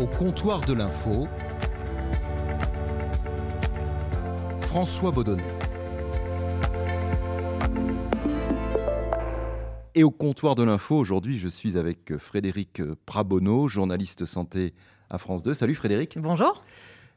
Au comptoir de l'info, François Baudonnet. Et au comptoir de l'info, aujourd'hui, je suis avec Frédéric Prabonneau, journaliste santé à France 2. Salut Frédéric. Bonjour.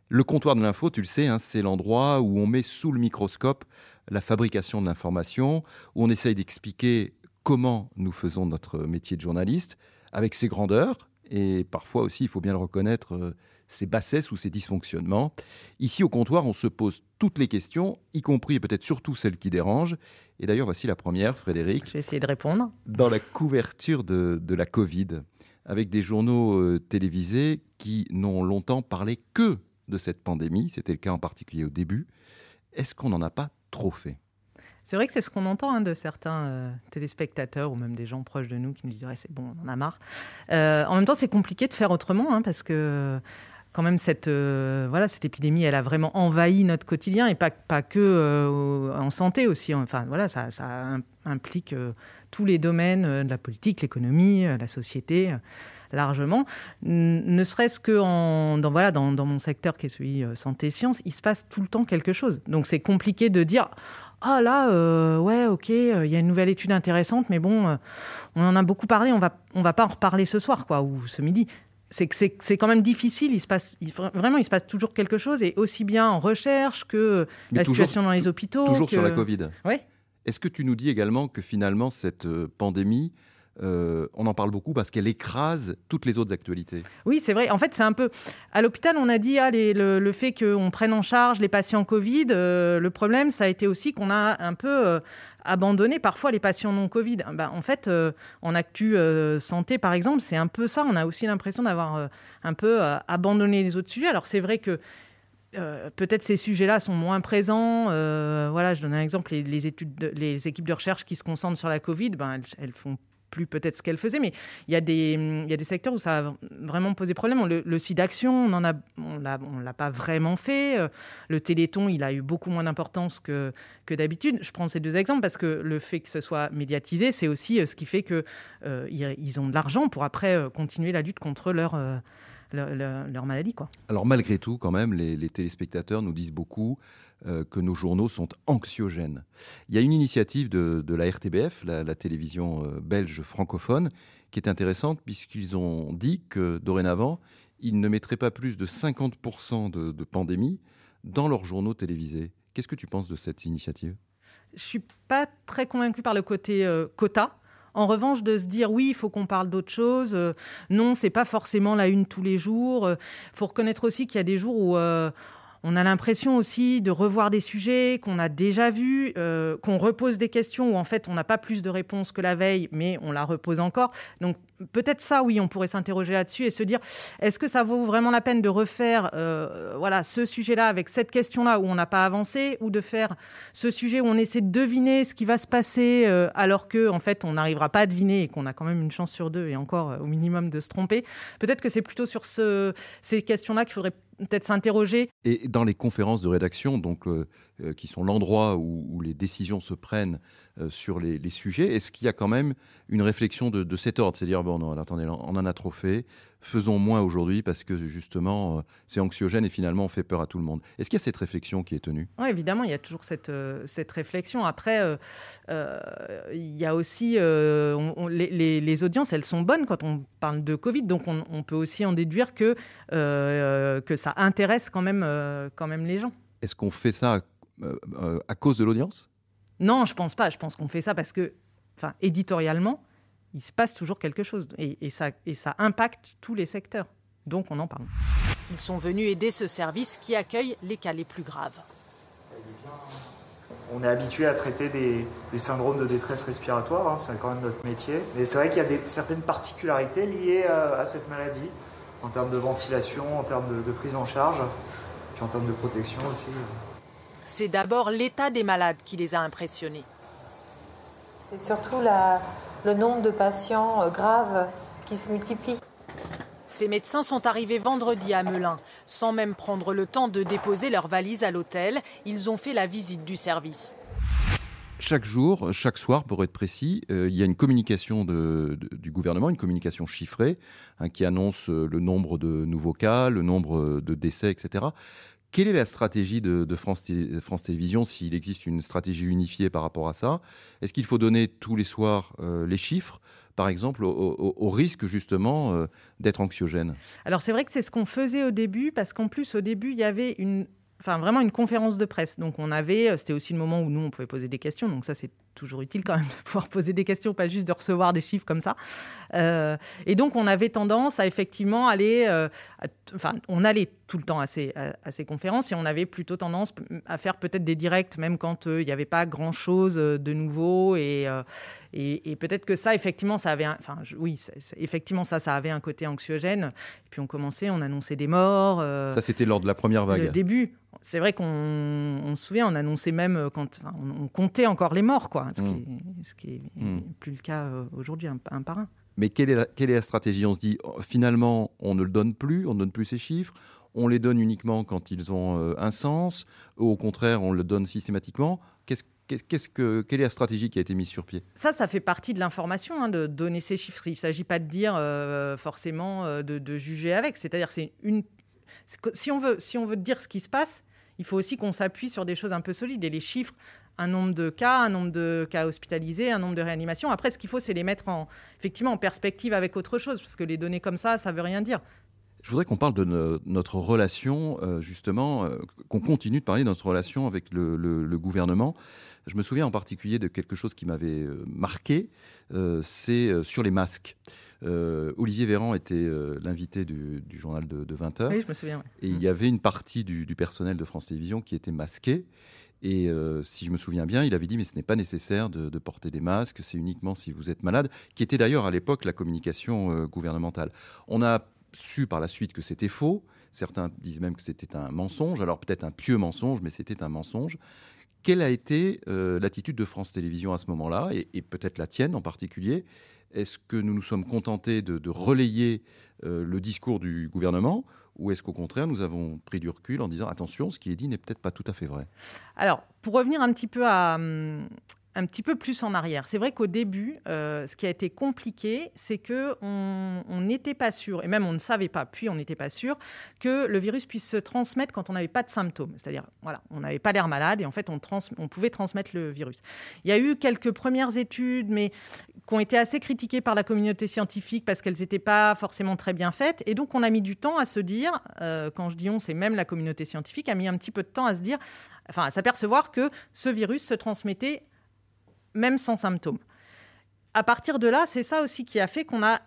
Le comptoir de l'info, tu le sais, hein, c'est l'endroit où on met sous le microscope la fabrication de l'information, où on essaye d'expliquer comment nous faisons notre métier de journaliste, avec ses grandeurs, et parfois aussi, il faut bien le reconnaître, euh, ses bassesses ou ses dysfonctionnements. Ici, au comptoir, on se pose toutes les questions, y compris et peut-être surtout celles qui dérangent. Et d'ailleurs, voici la première, Frédéric. Je vais essayer de répondre. Dans la couverture de, de la Covid, avec des journaux euh, télévisés qui n'ont longtemps parlé que de cette pandémie, c'était le cas en particulier au début, est-ce qu'on n'en a pas trop fait? C'est vrai que c'est ce qu'on entend hein, de certains euh, téléspectateurs ou même des gens proches de nous qui nous disent c'est bon, on en a marre. Euh, en même temps, c'est compliqué de faire autrement hein, parce que quand même cette euh, voilà cette épidémie, elle a vraiment envahi notre quotidien et pas pas que en santé aussi. Enfin voilà, ça, ça implique tous les domaines de la politique, l'économie, la société largement. Ne serait-ce que en, dans, voilà, dans, dans, mon secteur qui est celui santé-sciences, il se passe tout le temps quelque chose. Donc c'est compliqué de dire ah là, euh, ouais, ok, euh, il y a une nouvelle étude intéressante, mais bon, euh, on en a beaucoup parlé, on va, on va pas en reparler ce soir, quoi, ou ce midi. C'est que c'est quand même difficile. Il se passe vraiment, il se passe toujours quelque chose, et aussi bien en recherche que la situation dans les hôpitaux. Toujours sur la Covid. Oui. Est-ce que tu nous dis également que finalement cette pandémie euh, on en parle beaucoup parce qu'elle écrase toutes les autres actualités. Oui, c'est vrai. En fait, c'est un peu. À l'hôpital, on a dit ah, le, fait qu'on prenne en charge les patients Covid. Euh, le problème, ça a été aussi qu'on a un peu euh, abandonné parfois les patients non Covid. Ben, en fait, en actu santé, par exemple, c'est un peu ça. On a aussi l'impression d'avoir un peu abandonné les autres sujets. Alors, c'est vrai que. peut-être ces sujets-là sont moins présents. voilà, je donne un exemple les, études, les équipes de recherche qui se concentrent sur la Covid, ben, elles, elles font plus peut-être ce qu'elle faisait, mais il y, a des, y a des secteurs où ça a vraiment posé problème. Le, site d'action, on ne on l'a pas vraiment fait. Euh, le téléthon, il a eu beaucoup moins d'importance que, que d'habitude. Je prends ces deux exemples parce que le fait que ce soit médiatisé, c'est aussi euh, ce qui fait qu'ils euh, ont de l'argent pour après continuer la lutte contre leur... Leur, maladie. Quoi. Alors malgré tout, quand même, les, les téléspectateurs nous disent beaucoup euh, que nos journaux sont anxiogènes. Il y a une initiative de, la RTBF, la, télévision euh, belge francophone, qui est intéressante puisqu'ils ont dit que dorénavant, ils ne mettraient pas plus de 50% de, pandémie dans leurs journaux télévisés. Qu'est-ce que tu penses de cette initiative? Je suis pas très convaincu par le côté euh, quota. En revanche, de se dire oui, il faut qu'on parle d'autre chose. non, c'est pas forcément la une tous les jours. Il faut reconnaître aussi qu'il y a des jours où on a l'impression aussi de revoir des sujets qu'on a déjà vus, euh, qu'on repose des questions où en fait on n'a pas plus de réponses que la veille, mais on la repose encore. Donc peut-être ça, oui, on pourrait s'interroger là-dessus et se dire est-ce que ça vaut vraiment la peine de refaire euh, voilà, ce sujet-là avec cette question-là où on n'a pas avancé ou de faire ce sujet où on essaie de deviner ce qui va se passer euh, alors que en fait on n'arrivera pas à deviner et qu'on a quand même une chance sur deux et encore au minimum de se tromper. Peut-être que c'est plutôt sur ce, ces questions-là qu'il faudrait peut-être s'interroger. Et dans les conférences de rédaction, donc, euh, euh, qui sont l'endroit où, les décisions se prennent euh, sur les, sujets, est-ce qu'il y a quand même une réflexion de, de cet ordre? C'est-à-dire, bon, non, attendez, on en a trop fait, faisons moins aujourd'hui parce que justement euh, c'est anxiogène et finalement on fait peur à tout le monde. Est-ce qu'il y a cette réflexion qui est tenue? Oui, évidemment, il y a toujours cette, cette réflexion. Après, il y a aussi les, audiences, elles sont bonnes quand on parle de Covid, donc on, peut aussi en déduire que, que ça intéresse quand même, quand même les gens. Est-ce qu'on fait ça à cause de l'audience? Non, je pense pas. Je pense qu'on fait ça parce que, enfin, éditorialement, il se passe toujours quelque chose et, ça, et ça impacte tous les secteurs. Donc on en parle. Ils sont venus aider ce service qui accueille les cas les plus graves. On est habitué à traiter des, syndromes de détresse respiratoire, hein, c'est quand même notre métier. Mais c'est vrai qu'il y a des, certaines particularités liées à, cette maladie, en termes de ventilation, en termes de, de prise en charge, puis en termes de protection aussi. C'est d'abord l'état des malades qui les a impressionnés. C'est surtout la, le nombre de patients euh, graves qui se multiplie. Ces médecins sont arrivés vendredi à Melun. Sans même prendre le temps de déposer leurs valises à l'hôtel, ils ont fait la visite du service. chaque jour, chaque soir, pour être précis, il y a une communication du gouvernement, une communication chiffrée, hein, qui annonce le nombre de nouveaux cas, le nombre de décès, etc. Quelle est la stratégie de, France, Télévisions, s'il existe une stratégie unifiée par rapport à ça? Est-ce qu'il faut donner tous les soirs euh, les chiffres par exemple, au, risque justement euh, d'être anxiogène? Alors c'est vrai que c'est ce qu'on faisait au début, parce qu'en plus au début, il y avait une, enfin vraiment une conférence de presse. Donc on avait, euh, c'était aussi le moment où nous on pouvait poser des questions. Donc ça c'est toujours utile quand même de pouvoir poser des questions, pas juste de recevoir des chiffres comme ça. Euh, et donc on avait tendance à effectivement aller, euh, enfin on allait tout le temps à ces, à, ces, conférences et on avait plutôt tendance à faire peut-être des directs même quand il n'y avait pas grand chose de nouveau et et, peut-être que ça, effectivement, ça avait, enfin, oui, effectivement, ça, ça avait un côté anxiogène. Et puis on commençait, on annonçait des morts. ça, c'était lors de la première vague. Le début, c'est vrai qu'on se souvient, on annonçait même quand on, comptait encore les morts, quoi, ce, qui, n'est mm. mm. plus le cas euh, aujourd'hui, un, par un. Mais quelle est, la, quelle est la stratégie? On se dit, oh, finalement, on ne le donne plus, on ne donne plus ces chiffres, on les donne uniquement quand ils ont euh, un sens, ou au contraire, on le donne systématiquement. Qu'est-ce Qu'est-ce que, quelle est la stratégie qui a été mise sur pied? Ça, ça fait partie de l'information, hein, de donner ces chiffres. Il ne s'agit pas de dire euh, forcément de, de, juger avec. C'est-à-dire, c'est une. Si on, veut, si on veut dire ce qui se passe, il faut aussi qu'on s'appuie sur des choses un peu solides. Et les chiffres, un nombre de cas, un nombre de cas hospitalisés, un nombre de réanimations. Après, ce qu'il faut, c'est les mettre en, effectivement en perspective avec autre chose, parce que les données comme ça, ça veut rien dire. Je voudrais qu'on parle de notre relation, euh, justement, euh, qu'on continue de parler de notre relation avec le, gouvernement. Je me souviens en particulier de quelque chose qui m'avait euh, marqué, c'est sur les masques. Olivier Véran était l'invité du, journal de, 20h. Oui, je me souviens. Et il y avait une partie du, personnel de France Télévisions qui était masqué. Et euh, si je me souviens bien, il avait dit mais ce n'est pas nécessaire de, porter des masques, c'est uniquement si vous êtes malade, qui était d'ailleurs à l'époque la communication gouvernementale. On a su par la suite que c'était faux. Certains disent même que c'était un mensonge. Alors peut-être un pieux mensonge, mais c'était un mensonge. Quelle a été l'attitude de France Télévisions à ce moment-là, et peut-être la tienne en particulier? Est-ce que nous nous sommes contentés de, relayer euh, le discours du gouvernement ou est-ce qu'au contraire, nous avons pris du recul en disant attention, ce qui est dit n'est peut-être pas tout à fait vrai? Alors, pour revenir un petit peu à, hum, un petit peu plus en arrière. C'est vrai qu'au début, euh, ce qui a été compliqué, c'est que on n'était pas sûr, et même on ne savait pas, puis on n'était pas sûr que le virus puisse se transmettre quand on n'avait pas de symptômes. C'est-à-dire, voilà, on n'avait pas l'air malade et en fait, on, pouvait transmettre le virus. Il y a eu quelques premières études, mais qui ont été assez critiquées par la communauté scientifique parce qu'elles n'étaient pas forcément très bien faites. Et donc, on a mis du temps à se dire, euh, quand je dis on, c'est même la communauté scientifique, a mis un petit peu de temps à se dire, enfin, à s'apercevoir que ce virus se transmettait même sans symptômes. À partir de là, c'est ça aussi qui a fait qu'on a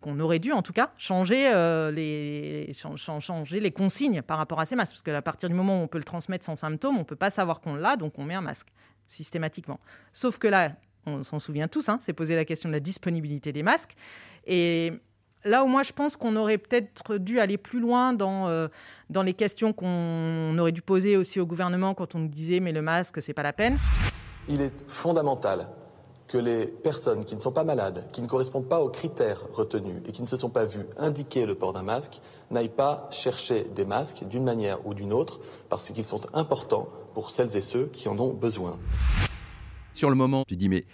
qu'on aurait dû en tout cas changer, euh, les, changer les consignes par rapport à ces masques. Parce qu'à partir du moment où on peut le transmettre sans symptômes, on ne peut pas savoir qu'on l'a, donc on met un masque systématiquement. Sauf que là, on s'en souvient tous, hein, c'est poser la question de la disponibilité des masques. Et là où moi je pense qu'on aurait peut-être dû aller plus loin dans, euh, dans les questions qu'on aurait dû poser aussi au gouvernement quand on nous disait mais le masque, c'est pas la peine il est fondamental que les personnes qui ne sont pas malades, qui ne correspondent pas aux critères retenus et qui ne se sont pas vues indiquer le port d'un masque, n'aillent pas chercher des masques d'une manière ou d'une autre parce qu'ils sont importants pour celles et ceux qui en ont besoin. Sur le moment, tu dis mais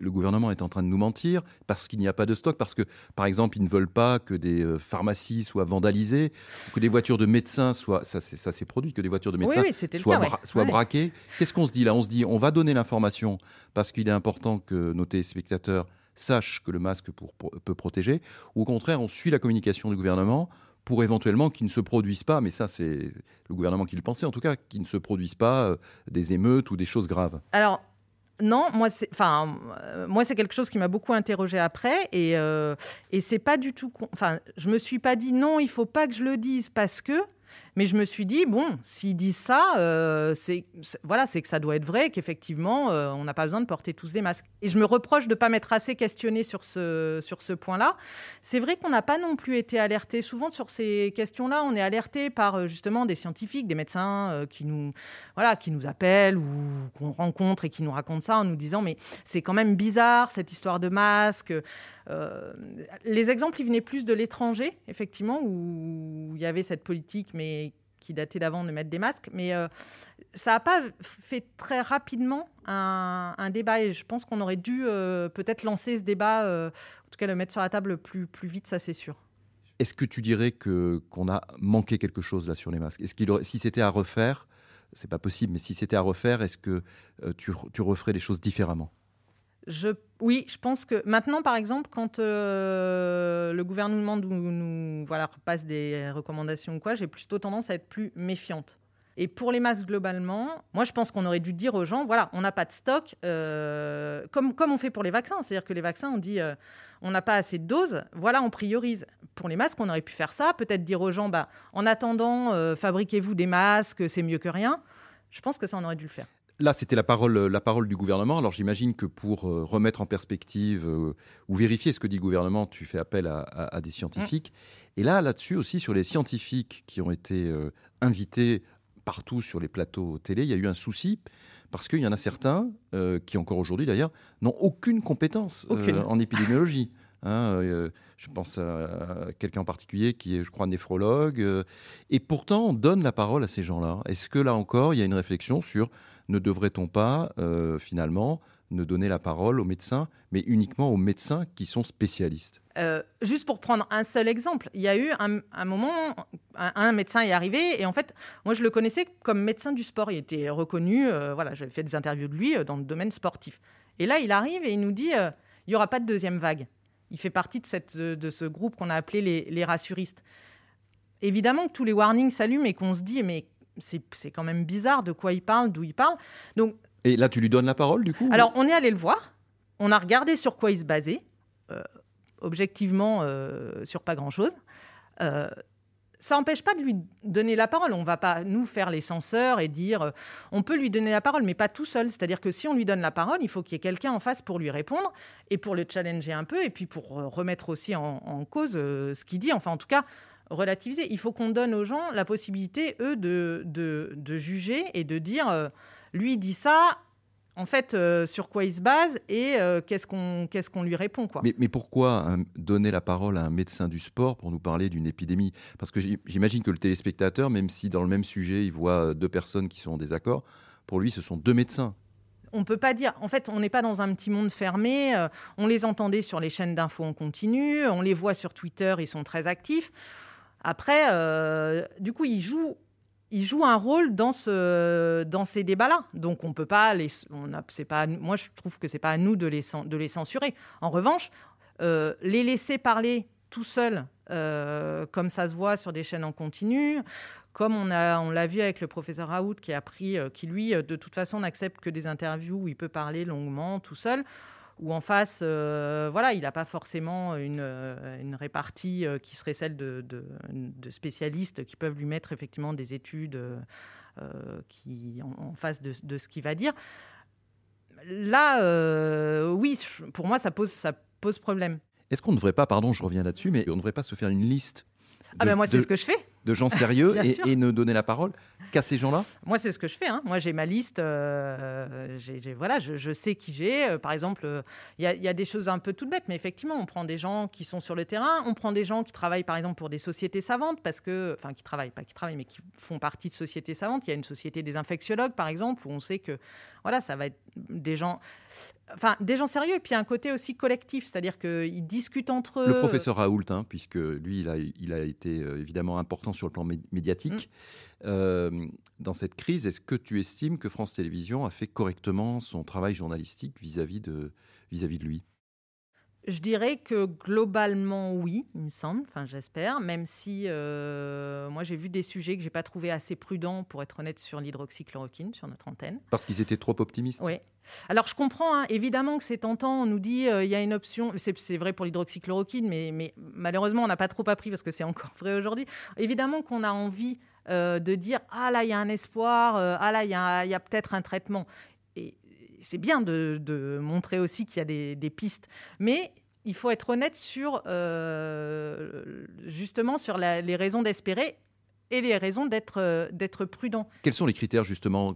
le gouvernement est en train de nous mentir parce qu'il n'y a pas de stock, parce que, par exemple, ils ne veulent pas que des euh, pharmacies soient vandalisées, que des voitures de médecins soient, ça s'est produit, que des voitures de médecins soient, braquées. Qu'est-ce qu'on se dit là? On se dit, on va donner l'information parce qu'il est important que nos téléspectateurs sachent que le masque peut protéger, ou au contraire, on suit la communication du gouvernement pour éventuellement qu'ils ne se produisent pas, mais ça c'est le gouvernement qui le pensait en tout cas, qu'ils ne se produisent pas euh, des émeutes ou des choses graves. Alors non, moi c'est, enfin, euh, moi c'est quelque chose qui m'a beaucoup interrogé après et euh, et c'est pas du tout, enfin, je me suis pas dit non, il faut pas que je le dise parce que mais je me suis dit, bon, s'ils disent ça, euh, c'est voilà, que ça doit être vrai, qu'effectivement, euh, on n'a pas besoin de porter tous des masques. Et je me reproche de ne pas m'être assez questionné sur ce, sur ce point-là. C'est vrai qu'on n'a pas non plus été alerté. Souvent, sur ces questions-là, on est alerté par euh, justement des scientifiques, des médecins qui, nous, voilà, qui nous appellent ou qu'on rencontre et qui nous racontent ça en nous disant, mais c'est quand même bizarre, cette histoire de masque. les exemples, ils venaient plus de l'étranger, effectivement, où il y avait cette politique, mais qui datait d'avant de mettre des masques. Mais ça n'a pas fait très rapidement un, débat. Et je pense qu'on aurait dû peut-être lancer ce débat, en tout cas le mettre sur la table plus, plus vite, ça c'est sûr. Est-ce que tu dirais que qu'on a manqué quelque chose là sur les masques? Est-ce qu'il si c'était à refaire, c'est pas possible, mais si c'était à refaire, est-ce que tu referais les choses différemment? Je, oui, je pense que maintenant, par exemple, quand euh, le gouvernement nous, voilà, passe des recommandations ou quoi, j'ai plutôt tendance à être plus méfiante. Et pour les masques globalement, moi je pense qu'on aurait dû dire aux gens, voilà, on n'a pas de stock, euh, comme, comme on fait pour les vaccins. C'est-à-dire que les vaccins, on dit, euh, on n'a pas assez de doses, voilà, on priorise. Pour les masques, on aurait pu faire ça, peut-être dire aux gens, bah, en attendant, fabriquez-vous des masques, c'est mieux que rien. Je pense que ça, on aurait dû le faire. Là, c'était la parole, la parole du gouvernement. Alors j'imagine que pour euh, remettre en perspective euh, ou vérifier ce que dit le gouvernement, tu fais appel à, des scientifiques. Mm. Et là, là-dessus aussi, sur les scientifiques qui ont été euh, invités partout sur les plateaux télé, il y a eu un souci parce qu'il y en a certains, qui encore aujourd'hui d'ailleurs, n'ont aucune compétence en épidémiologie. Hein, je pense à quelqu'un en particulier qui est, je crois, néphrologue. et pourtant, on donne la parole à ces gens-là. Est-ce que là encore, il y a une réflexion sur ne devrait-on pas, euh, finalement, ne donner la parole aux médecins, mais uniquement aux médecins qui sont spécialistes? Euh, Juste pour prendre un seul exemple, il y a eu un, moment, un, médecin est arrivé, et en fait, moi je le connaissais comme médecin du sport. Il était reconnu, euh, voilà, j'avais fait des interviews de lui dans le domaine sportif. Et là, il arrive et il nous dit il n'y aura pas de deuxième vague. Il fait partie de, cette, de ce groupe qu'on a appelé les, les rassuristes. Évidemment que tous les warnings s'allument et qu'on se dit mais c'est quand même bizarre de quoi il parle, d'où il parle. Donc, Et là, tu lui donnes la parole, du coup Alors, on est allé le voir. On a regardé sur quoi il se basait. Euh, objectivement, euh, sur pas grand-chose. Euh, ça n'empêche pas de lui donner la parole. On va pas nous faire les censeurs et dire on peut lui donner la parole, mais pas tout seul. C'est-à-dire que si on lui donne la parole, il faut qu'il y ait quelqu'un en face pour lui répondre et pour le challenger un peu et puis pour remettre aussi en, cause ce qu'il dit. Enfin, en tout cas, relativiser. Il faut qu'on donne aux gens la possibilité, eux, de, de, juger et de dire, euh, lui dit ça, en fait, euh, sur quoi il se base et euh, qu'est-ce qu'on qu'est-ce qu'on lui répond. Quoi. Mais, mais pourquoi hein, donner la parole à un médecin du sport pour nous parler d'une épidémie? Parce que j'imagine que le téléspectateur, même si dans le même sujet, il voit deux personnes qui sont en désaccord, pour lui, ce sont deux médecins on peut pas dire. En fait, on n'est pas dans un petit monde fermé. on les entendait sur les chaînes d'infos en continu. On les voit sur Twitter. Ils sont très actifs. Après, euh, du coup, il joue, il joue un rôle dans, ce, dans ces débats-là. Donc, on peut pas les. On a, pas, moi, je trouve que c'est pas à nous de les, censurer. En revanche, euh, les laisser parler tout seuls, euh, comme ça se voit sur des chaînes en continu, comme on l'a on vu avec le professeur Raoult qui a pris, qui lui, de toute façon, n'accepte que des interviews où il peut parler longuement tout seul ou en face, euh, voilà, il n'a pas forcément une, euh, une répartie euh, qui serait celle de, de, spécialistes qui peuvent lui mettre effectivement des études qui, en, face de, de ce qu'il va dire. Là, oui, pour moi, ça pose, ça pose problème. Est-ce qu'on ne devrait pas, pardon, je reviens là-dessus, mais on ne devrait pas se faire une liste ah ben moi, c'est ce que je fais de gens sérieux et, ne donner la parole qu'à ces gens-là Moi, c'est ce que je fais. Hein. Moi, j'ai ma liste. Euh, voilà, je, sais qui j'ai. Euh, par exemple, euh, il y, a des choses un peu toutes bêtes, mais effectivement, on prend des gens qui sont sur le terrain. On prend des gens qui travaillent, par exemple, pour des sociétés savantes, parce que, enfin, qui travaillent, pas qui travaillent, mais qui font partie de sociétés savantes. Il y a une société des infectiologues, par exemple, où on sait que, voilà, ça va être des gens enfin, des gens sérieux, et puis un côté aussi collectif, c'est-à-dire qu'ils discutent entre eux. Le professeur Raoult, hein, puisque lui, il a, il a été évidemment important sur le plan médiatique. Euh, dans cette crise, est-ce que tu estimes que France Télévisions a fait correctement son travail journalistique vis -vis de lui? Je dirais que globalement oui, il me semble, enfin j'espère, même si euh, moi j'ai vu des sujets que j'ai pas trouvé assez prudents pour être honnête sur l'hydroxychloroquine sur notre antenne. Parce qu'ils étaient trop optimistes. Oui. Alors je comprends hein, évidemment que c'est tentant, on nous dit euh, il y a une option, c'est vrai pour l'hydroxychloroquine, mais, mais, malheureusement on n'a pas trop appris parce que c'est encore vrai aujourd'hui. Évidemment qu'on a envie euh, de dire ah là il y a un espoir, ah là il y a, a peut-être un traitement. C'est bien de, montrer aussi qu'il y a des, pistes, mais il faut être honnête sur euh, justement sur les raisons d'espérer et les raisons d'être euh, prudent. Quels sont les critères justement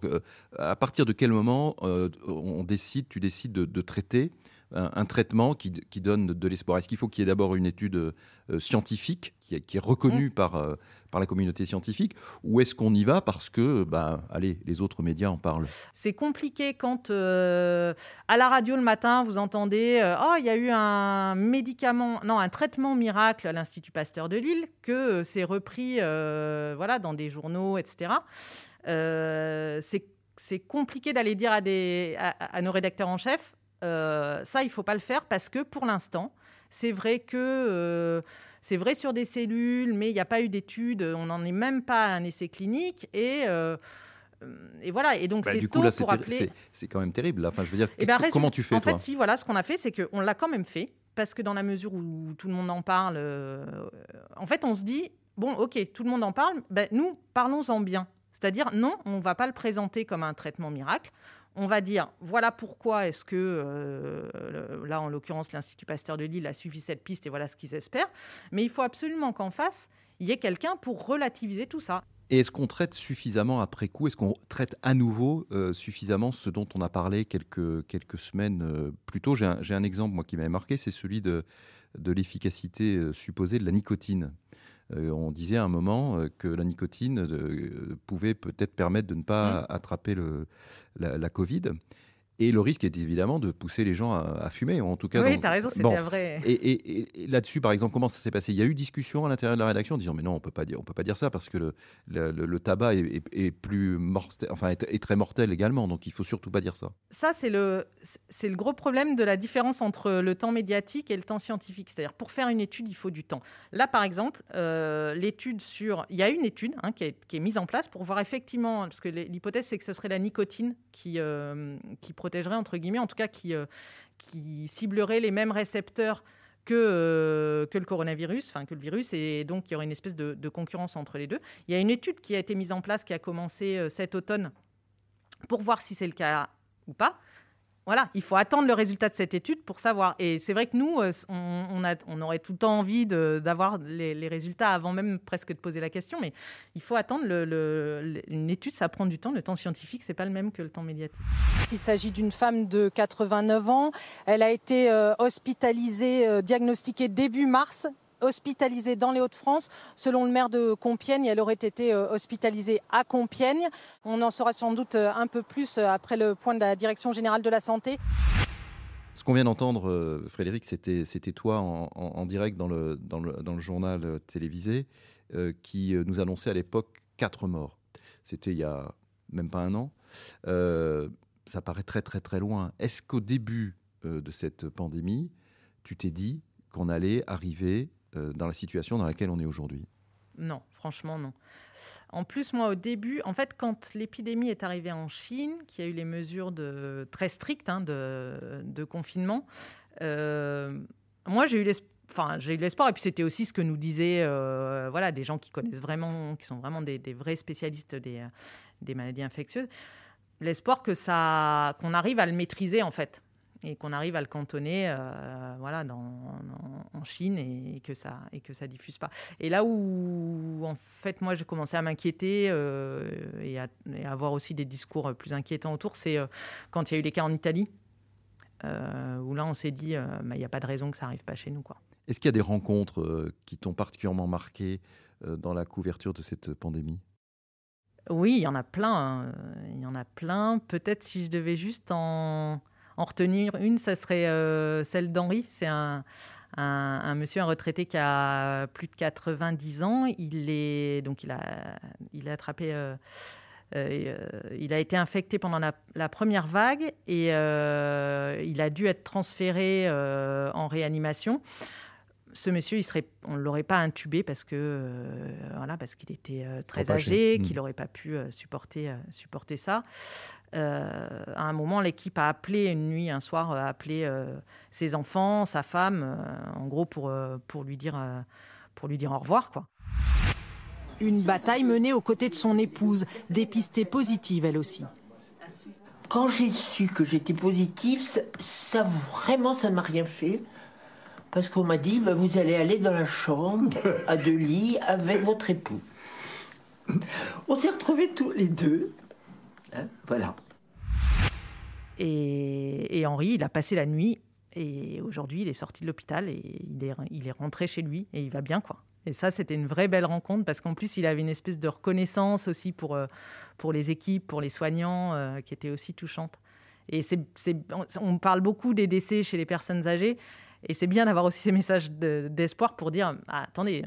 À partir de quel moment euh, on décide, tu décides de, traiter un, traitement qui, donne de, l'espoir Est-ce qu'il faut qu'il y ait d'abord une étude euh, scientifique qui, est reconnue mm. par, euh, par la communauté scientifique ou est-ce qu'on y va parce que, bah, allez, les autres médias en parlent? C'est compliqué quand à la radio le matin vous entendez Oh, il y a eu un médicament, non, un traitement miracle à l'Institut Pasteur de Lille, que c'est repris voilà, dans des journaux, etc. c'est compliqué d'aller dire à, des, à, nos rédacteurs en chef, euh, ça, il ne faut pas le faire parce que pour l'instant, c'est vrai que euh, c'est vrai sur des cellules, mais il n'y a pas eu d'études, on n'en est même pas à un essai clinique et euh, et voilà, et donc bah, c'est tôt là, pour appeler. C'est quand même terrible. Là. Enfin, je veux dire, eh ben, comment tu fais En fait, si voilà, ce qu'on a fait, c'est qu'on l'a quand même fait parce que dans la mesure où tout le monde en parle, en fait, on se dit bon, ok, tout le monde en parle, ben, nous parlons-en bien. C'est-à-dire, non, on ne va pas le présenter comme un traitement miracle. On va dire, voilà pourquoi est-ce que, euh, là en l'occurrence, l'Institut Pasteur de Lille a suivi cette piste et voilà ce qu'ils espèrent. Mais il faut absolument qu'en face, il y ait quelqu'un pour relativiser tout ça. Et est-ce qu'on traite suffisamment après coup? Est-ce qu'on traite à nouveau euh, suffisamment ce dont on a parlé quelques, semaines euh, plus tôt? J'ai un, exemple, moi, qui m'avait marqué, c'est celui de l'efficacité supposée de la nicotine. Euh, on disait à un moment euh, que la nicotine euh, pouvait peut-être permettre de ne pas mmh. attraper le, la, Covid. Et le risque est évidemment de pousser les gens à, fumer, en tout cas. Oui, tu as raison, c'était vrai. Et, là-dessus, par exemple, comment ça s'est passé? Il y a eu discussion à l'intérieur de la rédaction en disant mais non, on peut pas dire, on peut pas dire ça parce que le, le, tabac est, plus mortel, enfin est, très mortel également, donc il faut surtout pas dire ça. Ça, c'est le, c'est le gros problème de la différence entre le temps médiatique et le temps scientifique. C'est-à-dire pour faire une étude, il faut du temps. Là, par exemple, euh, l'étude sur, il y a une étude hein, qui, est, qui, est, mise en place pour voir effectivement, parce que l'hypothèse c'est que ce serait la nicotine qui, euh, qui protégerait, entre guillemets, en tout cas qui, euh, ciblerait les mêmes récepteurs que, euh, que le coronavirus, enfin que le virus, et donc il y aurait une espèce de, de, concurrence entre les deux. Il y a une étude qui a été mise en place, qui a commencé euh, cet automne, pour voir si c'est le cas ou pas voilà, il faut attendre le résultat de cette étude pour savoir. Et c'est vrai que nous, euh, on, aurait tout le temps envie d'avoir les, résultats avant même presque de poser la question, mais il faut attendre. Le, une étude, ça prend du temps. Le temps scientifique, c'est pas le même que le temps médiatique. Il s'agit d'une femme de 89 ans. Elle a été euh, hospitalisée, euh, diagnostiquée début mars hospitalisée dans les Hauts-de-France. Selon le maire de Compiègne, elle aurait été euh, hospitalisée à Compiègne. On en saura sans doute euh, un peu plus euh, après le point de la Direction générale de la santé. Ce qu'on vient d'entendre, Frédéric, c'était, toi en, direct dans le, journal télévisé qui nous annonçait à l'époque quatre morts. C'était il y a même pas un an. ça paraît très très très loin. Est-ce qu'au début de cette pandémie, tu t'es dit qu'on allait arriver dans la situation dans laquelle on est aujourd'hui Non, franchement non. En plus, moi, au début, en fait, quand l'épidémie est arrivée en Chine, qui a eu les mesures de, très strictes hein, de, confinement, euh, moi, j'ai eu l'espoir. Enfin, j'ai eu l'espoir, et puis c'était aussi ce que nous disaient euh, voilà, des gens qui connaissent vraiment, qui sont vraiment des, vrais spécialistes des, des maladies infectieuses, l'espoir que ça, qu'on arrive à le maîtriser en fait et qu'on arrive à le cantonner euh, voilà, dans, en Chine et, que ça et que ça diffuse pas. Et là où en fait moi j'ai commencé à m'inquiéter euh, et, à, avoir aussi des discours plus inquiétants autour, c'est euh, quand il y a eu les cas en Italie, où là on s'est dit bah, il n'y a pas de raison que ça arrive pas chez nous quoi. Est-ce qu'il y a des rencontres qui t'ont particulièrement marqué dans la couverture de cette pandémie? Oui, il y en a plein. Hein. Il y en a plein. Peut-être si je devais juste en en retenir une, ça serait euh, celle d'Henri. C'est un, monsieur, un retraité qui a plus de 90 ans. Il est donc il a, il a attrapé. Euh, euh, il a été infecté pendant la, première vague et il a dû être transféré en réanimation ce monsieur, il serait, on ne l'aurait pas intubé parce que voilà, parce qu'il était très âgé, qu'il n'aurait pas pu supporter, supporter ça. Euh, à un moment, l'équipe a appelé une nuit, un soir, a appelé euh, ses enfants, sa femme, euh, en gros pour, pour, lui dire, pour lui dire au revoir. Quoi. Une bataille menée aux côtés de son épouse, dépistée positive elle aussi. Quand j'ai su que j'étais positive, ça, vraiment, ça ne m'a rien fait. Parce qu'on m'a dit, bah, vous allez aller dans la chambre à deux lits avec votre époux. On s'est retrouvés tous les deux. Hein, voilà. Et, Henri, il a passé la nuit Et aujourd'hui, il est sorti de l'hôpital et il est, il est rentré chez lui et il va bien, quoi. Et ça, c'était une vraie belle rencontre parce qu'en plus, il avait une espèce de reconnaissance aussi pour, pour les équipes, pour les soignants, qui était aussi touchante. Et c'est, on parle beaucoup des décès chez les personnes âgées. Et c'est bien d'avoir aussi ces messages d'espoir pour dire ah, attendez,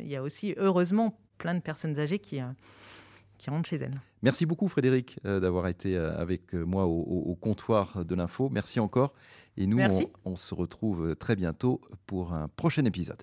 il y a aussi heureusement plein de personnes âgées qui, qui rentrent chez elles. Merci beaucoup Frédéric euh, d'avoir été euh, avec euh, moi au, comptoir de l'info. Merci encore. Et nous, on se retrouve très bientôt pour un prochain épisode.